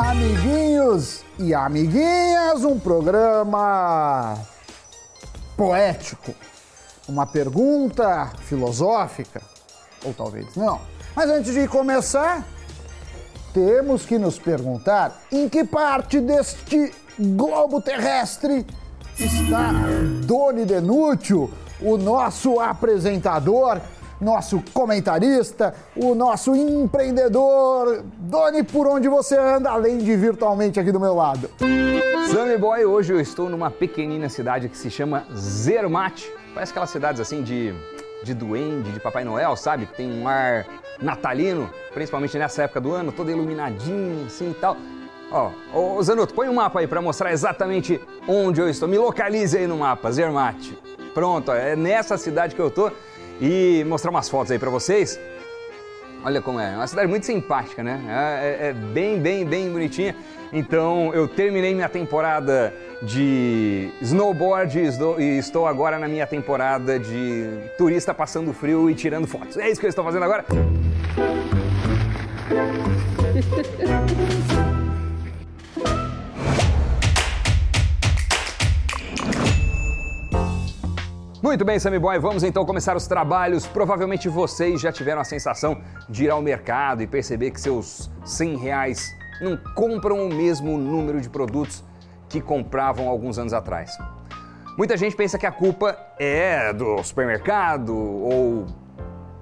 Amiguinhos e amiguinhas, um programa poético, uma pergunta filosófica, ou talvez não. Mas antes de começar, temos que nos perguntar em que parte deste globo terrestre está Doni Denútil, o nosso apresentador, nosso comentarista, o nosso empreendedor. Doni, por onde você anda, além de virtualmente aqui do meu lado? Sammy Boy, hoje eu estou numa pequenina cidade que se chama Zermatt. Parece aquelas cidades assim de, de duende, de Papai Noel, sabe? Que tem um ar natalino, principalmente nessa época do ano, todo iluminadinho assim e tal. Ó, ô põe um mapa aí para mostrar exatamente onde eu estou. Me localize aí no mapa, Zermatt. Pronto, é nessa cidade que eu tô e mostrar umas fotos aí para vocês. Olha como é, é uma cidade muito simpática, né? É, é, é, bem, bem, bem bonitinha. Então eu terminei minha temporada de snowboard e estou agora na minha temporada de turista passando frio e tirando fotos. É isso que eu estou fazendo agora. Muito bem, Sammy Boy, vamos então começar os trabalhos. Provavelmente vocês já tiveram a sensação de ir ao mercado e perceber que seus 100 reais não compram o mesmo número de produtos que compravam alguns anos atrás. Muita gente pensa que a culpa é do supermercado ou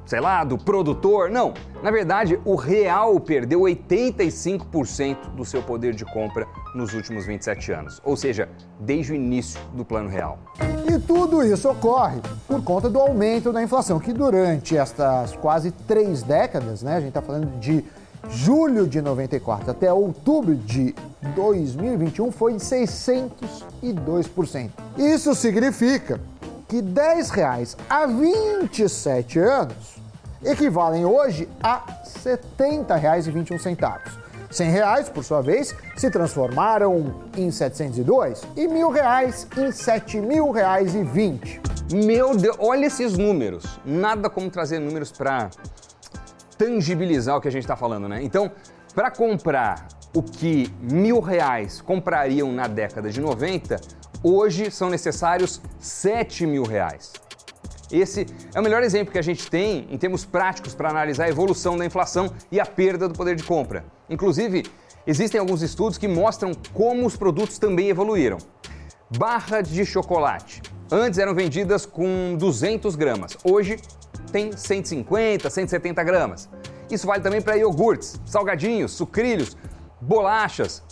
sei lá, do produtor. Não, na verdade, o real perdeu 85% do seu poder de compra nos últimos 27 anos, ou seja, desde o início do Plano Real. E tudo isso ocorre por conta do aumento da inflação, que durante estas quase três décadas, né, a gente está falando de julho de 94 até outubro de 2021, foi de 602%. Isso significa que 10 reais há 27 anos equivalem hoje a R$ 70,21. 100 reais, por sua vez, se transformaram em 702 e mil reais em 7 mil reais e 20. Meu Deus, olha esses números. Nada como trazer números para tangibilizar o que a gente está falando, né? Então, para comprar o que mil reais comprariam na década de 90, hoje são necessários 7 mil reais. Esse é o melhor exemplo que a gente tem em termos práticos para analisar a evolução da inflação e a perda do poder de compra. Inclusive, existem alguns estudos que mostram como os produtos também evoluíram. Barra de chocolate. Antes eram vendidas com 200 gramas, hoje tem 150, 170 gramas. Isso vale também para iogurtes, salgadinhos, sucrilhos, bolachas,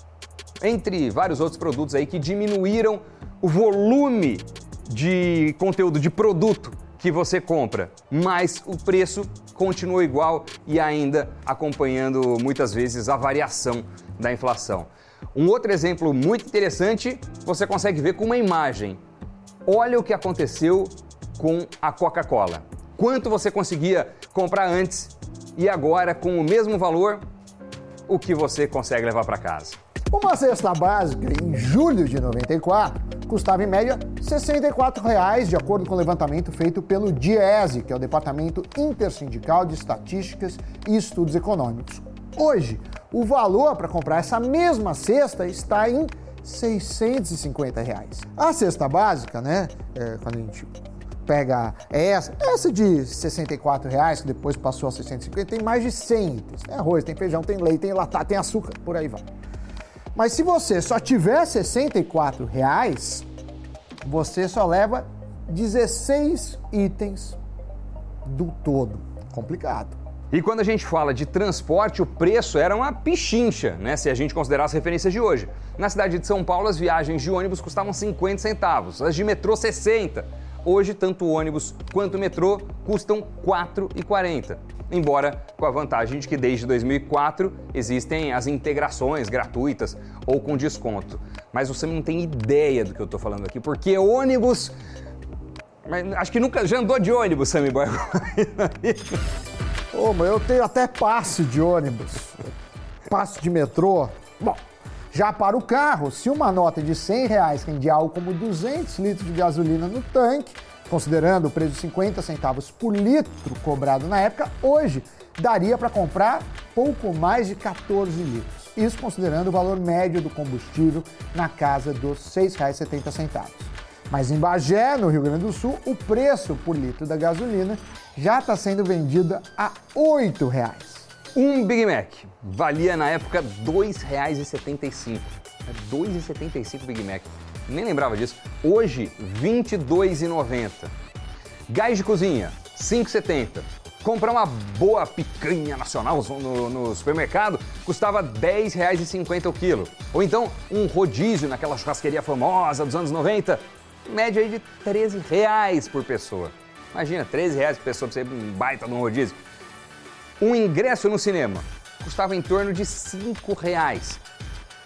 entre vários outros produtos aí que diminuíram o volume de conteúdo de produto que você compra, mas o preço continua igual e ainda acompanhando muitas vezes a variação da inflação. Um outro exemplo muito interessante você consegue ver com uma imagem. Olha o que aconteceu com a Coca-Cola. Quanto você conseguia comprar antes e agora, com o mesmo valor, o que você consegue levar para casa? Uma cesta básica em julho de 94 custava em média R$ 64,00, de acordo com o levantamento feito pelo DIESE, que é o Departamento Intersindical de Estatísticas e Estudos Econômicos. Hoje, o valor para comprar essa mesma cesta está em 650 reais. A cesta básica, né, é, quando a gente pega essa, essa de 64 reais, que depois passou a 650, tem mais de 100 itens. Tem arroz, tem feijão, tem leite, tem latá, tem açúcar, por aí vai. Mas se você só tiver 64 reais, você só leva 16 itens do todo. Complicado. E quando a gente fala de transporte, o preço era uma pichincha, né? Se a gente considerar as referências de hoje. Na cidade de São Paulo, as viagens de ônibus custavam 50 centavos, as de metrô 60. Hoje, tanto o ônibus quanto o metrô custam R$ 4,40 embora com a vantagem de que desde 2004 existem as integrações gratuitas ou com desconto. Mas você não tem ideia do que eu estou falando aqui, porque ônibus. Acho que nunca já andou de ônibus, Sammy Boy. Ô, mas eu tenho até passe de ônibus, passe de metrô. Bom, já para o carro, se uma nota de 100 reais rende algo como 200 litros de gasolina no tanque, Considerando o preço de 50 centavos por litro cobrado na época, hoje daria para comprar pouco mais de 14 litros. isso considerando o valor médio do combustível na casa dos R$ 6,70. Mas em Bagé, no Rio Grande do Sul, o preço por litro da gasolina já está sendo vendido a R$ 8,00. Um Big Mac valia na época R$ 2,75. É R$ 2,75 Big Mac. Nem lembrava disso. Hoje, R$ 22,90. Gás de cozinha, R$ 5,70. Comprar uma boa picanha nacional no, no supermercado custava R$ 10,50 o quilo. Ou então um rodízio naquela churrasqueria famosa dos anos 90, média aí de 13 reais por pessoa. Imagina, 13 reais por pessoa para você um baita de um rodízio. Um ingresso no cinema custava em torno de 5 reais.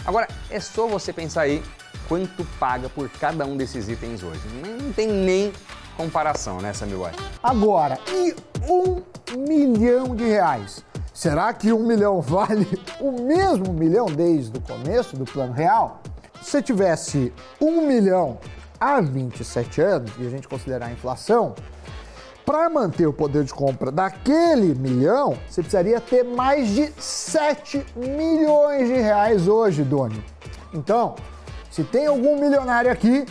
Agora, é só você pensar aí quanto paga por cada um desses itens hoje. Não tem nem comparação, né, Sammy Boy? Agora, e um milhão de reais? Será que um milhão vale o mesmo milhão desde o começo do plano real? Se tivesse um milhão há 27 anos, e a gente considerar a inflação, para manter o poder de compra daquele milhão, você precisaria ter mais de 7 milhões de reais hoje, Doni. Então, se tem algum milionário aqui,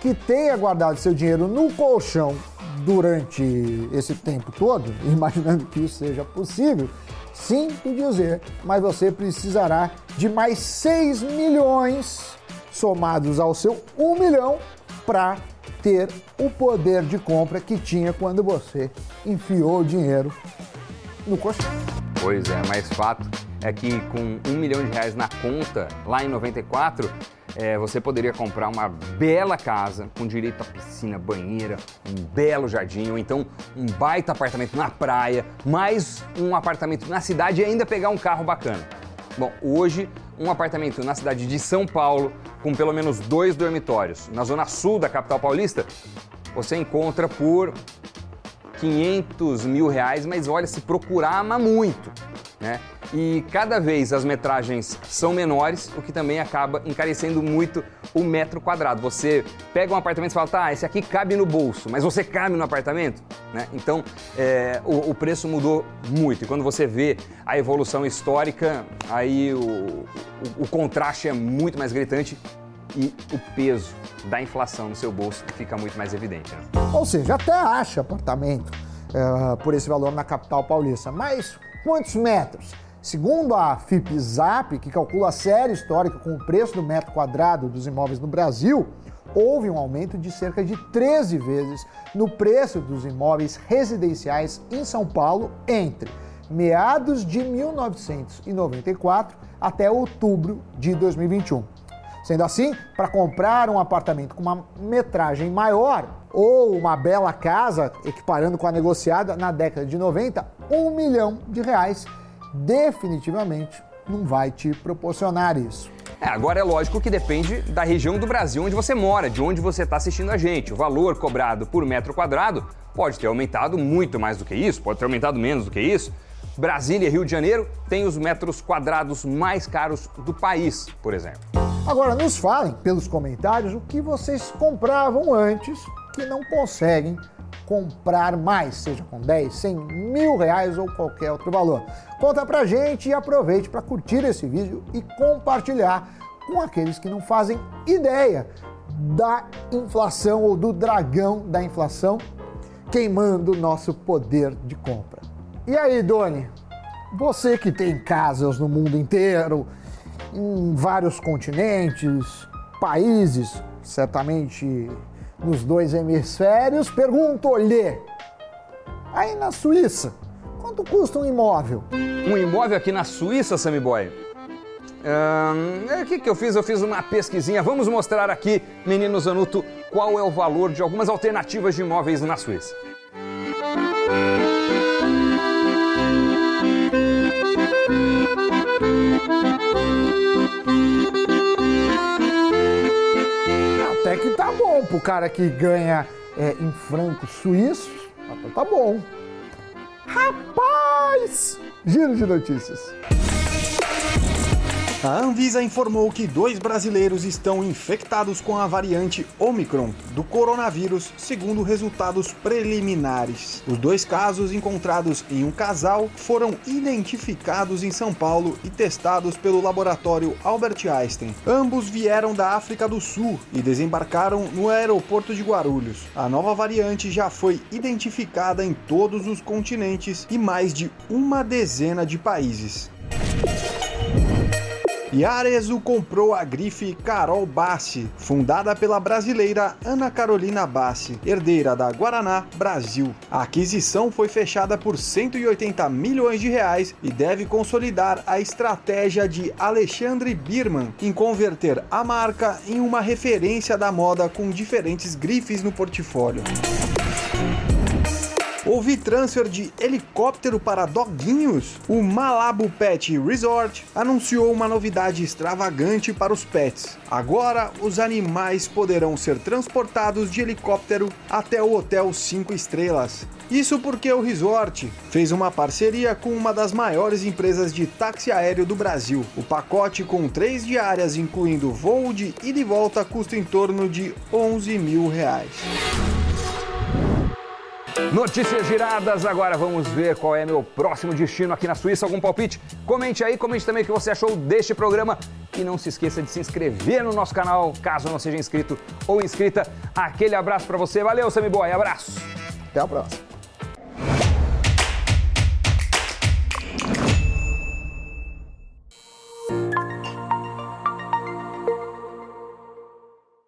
que tenha guardado seu dinheiro no colchão durante esse tempo todo, imaginando que isso seja possível, sinto dizer, mas você precisará de mais 6 milhões somados ao seu 1 milhão para ter o poder de compra que tinha quando você enfiou o dinheiro no colchão. Pois é, mas fato é que com um milhão de reais na conta, lá em 94, é, você poderia comprar uma bela casa com direito a piscina, banheira, um belo jardim, ou então um baita apartamento na praia, mais um apartamento na cidade e ainda pegar um carro bacana. Bom, hoje, um apartamento na cidade de São Paulo, com pelo menos dois dormitórios, na zona sul da capital paulista, você encontra por 500 mil reais, mas olha, se procurar, ama muito, né? E cada vez as metragens são menores, o que também acaba encarecendo muito o metro quadrado. Você pega um apartamento e fala, tá, esse aqui cabe no bolso, mas você cabe no apartamento? Né? Então é, o, o, preço mudou muito. E quando você vê a evolução histórica, aí o, o, o contraste é muito mais gritante e o peso da inflação no seu bolso fica muito mais evidente. Né? Ou seja, até acha apartamento é, por esse valor na capital paulista, mas quantos metros? Segundo a FIPZAP, que calcula a série histórica com o preço do metro quadrado dos imóveis no Brasil, houve um aumento de cerca de 13 vezes no preço dos imóveis residenciais em São Paulo entre meados de 1994 até outubro de 2021. Sendo assim, para comprar um apartamento com uma metragem maior ou uma bela casa, equiparando com a negociada na década de 90, um milhão de reais definitivamente não vai te proporcionar isso. É, agora é lógico que depende da região do Brasil onde você mora, de onde você está assistindo a gente. O valor cobrado por metro quadrado pode ter aumentado muito mais do que isso, pode ter aumentado menos do que isso. Brasília e Rio de Janeiro têm os metros quadrados mais caros do país, por exemplo. Agora, nos falem pelos comentários o que vocês compravam antes que não conseguem comprar mais, seja com 10, 100, mil reais ou qualquer outro valor. Conta pra gente e aproveite para curtir esse vídeo e compartilhar com aqueles que não fazem ideia da inflação ou do dragão da inflação queimando nosso poder de compra. E aí, Doni? Você que tem casas no mundo inteiro, em vários continentes, países, certamente nos dois hemisférios, pergunto-lhe: aí na Suíça, quanto custa um imóvel? Um imóvel aqui na Suíça, Sammy Boy? o que, que eu fiz? Eu fiz uma pesquisinha. Vamos mostrar aqui, menino Zanuto, qual é o valor de algumas alternativas de imóveis na Suíça. Pro cara que ganha é, em francos suíços. Até tá bom. Rapaz! Giro de notícias. A Anvisa informou que dois brasileiros estão infectados com a variante Omicron do coronavírus, segundo resultados preliminares. Os dois casos encontrados em um casal foram identificados em São Paulo e testados pelo laboratório Albert Einstein. Ambos vieram da África do Sul e desembarcaram no aeroporto de Guarulhos. A nova variante já foi identificada em todos os continentes e mais de uma dezena de países. Arezo comprou a grife Carol Bassi, fundada pela brasileira Ana Carolina Bassi, herdeira da Guaraná Brasil. A aquisição foi fechada por 180 milhões de reais e deve consolidar a estratégia de Alexandre Birman em converter a marca em uma referência da moda com diferentes grifes no portfólio. Houve transfer de helicóptero para doguinhos? O Malabo Pet Resort anunciou uma novidade extravagante para os pets. Agora, os animais poderão ser transportados de helicóptero até o Hotel 5 Estrelas. Isso porque o resort fez uma parceria com uma das maiores empresas de táxi aéreo do Brasil. O pacote com três diárias, incluindo voo de ida e volta, custa em torno de 11 mil reais. Notícias giradas, agora vamos ver qual é meu próximo destino aqui na Suíça. Algum palpite? Comente aí, comente também o que você achou deste programa. E não se esqueça de se inscrever no nosso canal, caso não seja inscrito ou inscrita. Aquele abraço para você. Valeu, Sammy Boy. Abraço. Até a próxima.